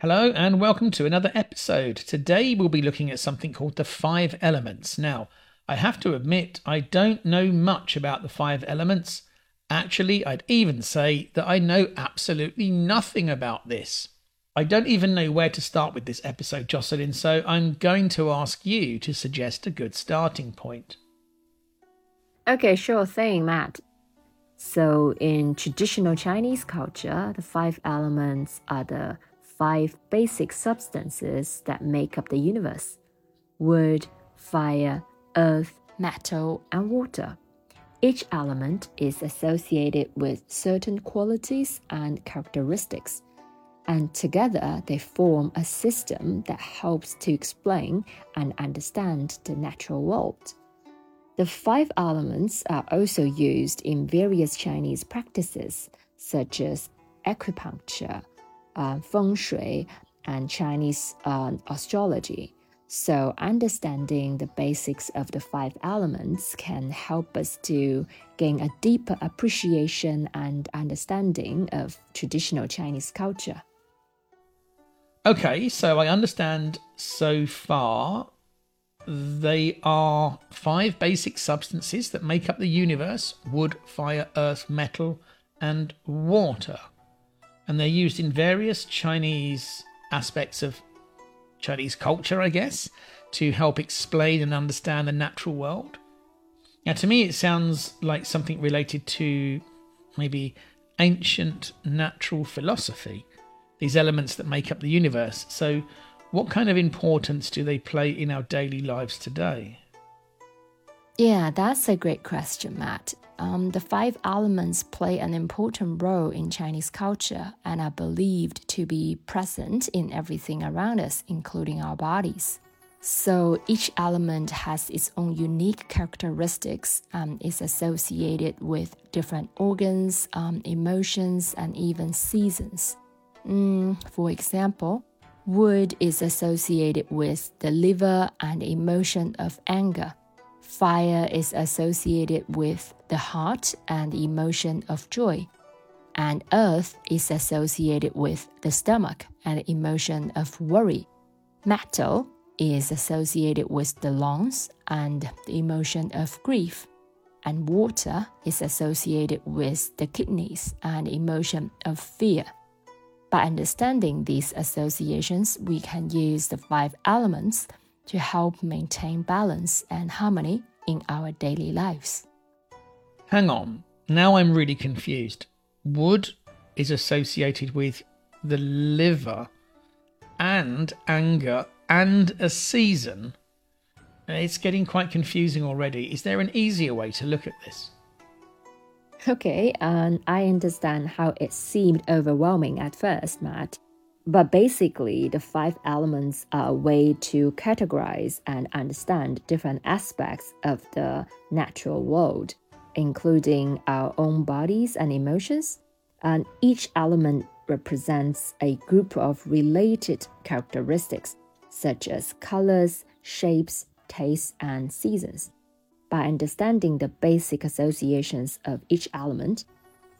Hello, and welcome to another episode. Today we'll be looking at something called the five elements. Now, I have to admit, I don't know much about the five elements. Actually, I'd even say that I know absolutely nothing about this. I don't even know where to start with this episode, Jocelyn, so I'm going to ask you to suggest a good starting point. Okay, sure thing, Mat. So, in traditional Chinese culture, the five elements are the five basic substances that make up the universe wood, fire, earth, metal, and water. Each element is associated with certain qualities and characteristics, and together they form a system that helps to explain and understand the natural world. The five elements are also used in various Chinese practices, such as acupuncture, uh, feng shui, and Chinese uh, astrology. So, understanding the basics of the five elements can help us to gain a deeper appreciation and understanding of traditional Chinese culture. Okay, so I understand so far they are five basic substances that make up the universe wood, fire, earth, metal, and water and they're used in various Chinese aspects of Chinese culture, I guess, to help explain and understand the natural world. Now, to me, it sounds like something related to maybe ancient natural philosophy, these elements that make up the universe. So, what kind of importance do they play in our daily lives today? Yeah, that's a great question, Mat. Um, the five elements play an important role in Chinese culture and are believed to be present in everything around us, including our bodies. So each element has its own unique characteristics and is associated with different organs, um, emotions, and even seasons. Mm, for example, wood is associated with the liver and emotion of anger. Fire is associated with the heart and the emotion of joy, and earth is associated with the stomach and the emotion of worry. Metal is associated with the lungs and the emotion of grief, and water is associated with the kidneys and emotion of fear. By understanding these associations, we can use the five elements to help maintain balance and harmony in our daily lives. Hang on, now I'm really confused. Wood is associated with the liver and anger and a season. It's getting quite confusing already. Is there an easier way to look at this? Okay, and I understand how it seemed overwhelming at first, Mat. But basically, the five elements are a way to categorize and understand different aspects of the natural world, including our own bodies and emotions. And each element represents a group of related characteristics, such as colors, shapes, tastes, and seasons. By understanding the basic associations of each element,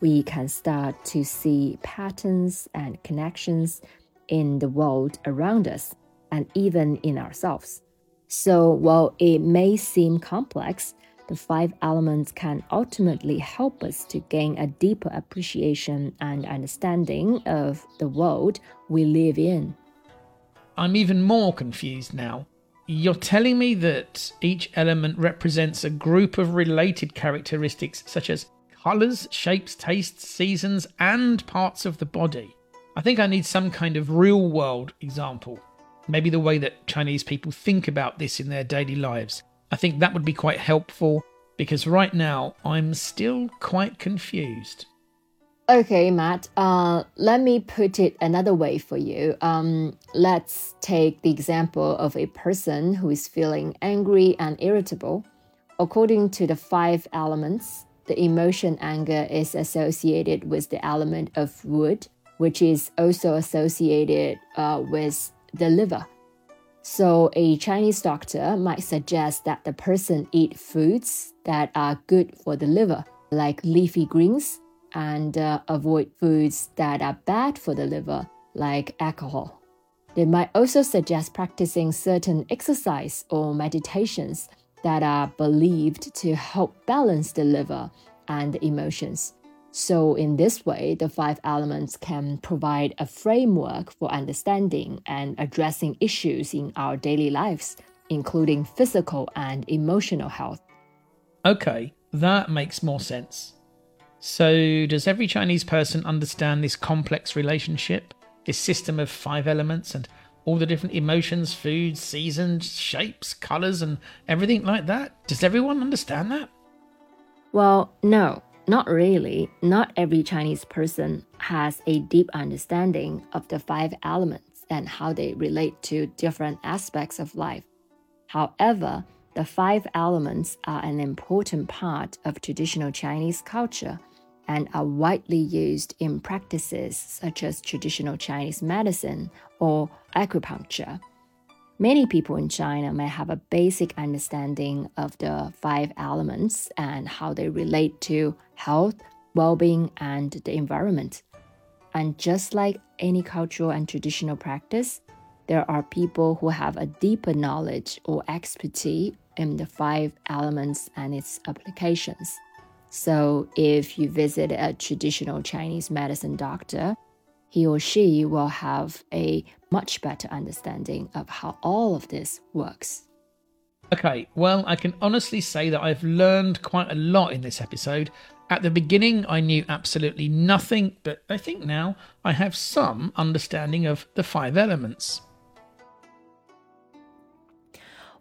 we can start to see patterns and connections in the world around us and even in ourselves. So, while it may seem complex, the five elements can ultimately help us to gain a deeper appreciation and understanding of the world we live in. I'm even more confused now. You're telling me that each element represents a group of related characteristics such as colours, shapes, tastes, seasons, and parts of the body. I think I need some kind of real world example. Maybe the way that Chinese people think about this in their daily lives. I think that would be quite helpful because right now I'm still quite confused. Okay, Mat. Uh, let me put it another way for you. Um, let's take the example of a person who is feeling angry and irritable. According to the five elements, the emotion anger is associated with the element of wood, which is also associated uh, with the liver. So, a Chinese doctor might suggest that the person eat foods that are good for the liver, like leafy greens and uh, avoid foods that are bad for the liver, like alcohol. They might also suggest practicing certain exercise or meditations that are believed to help balance the liver and the emotions. So, in this way, the five elements can provide a framework for understanding and addressing issues in our daily lives, including physical and emotional health. Okay, that makes more sense. So, does every Chinese person understand this complex relationship, this system of five elements, and all the different emotions, foods, seasons, shapes, colors, and everything like that? Does everyone understand that? Well, no, not really. Not every Chinese person has a deep understanding of the five elements and how they relate to different aspects of life. However, the five elements are an important part of traditional Chinese culture and are widely used in practices such as traditional Chinese medicine or acupuncture. Many people in China may have a basic understanding of the five elements and how they relate to health, well being, and the environment. And just like any cultural and traditional practice, there are people who have a deeper knowledge or expertise in the five elements and its applications. So, if you visit a traditional Chinese medicine doctor, he or she will have a much better understanding of how all of this works. Okay, well, I can honestly say that I've learned quite a lot in this episode. At the beginning, I knew absolutely nothing, but I think now I have some understanding of the five elements.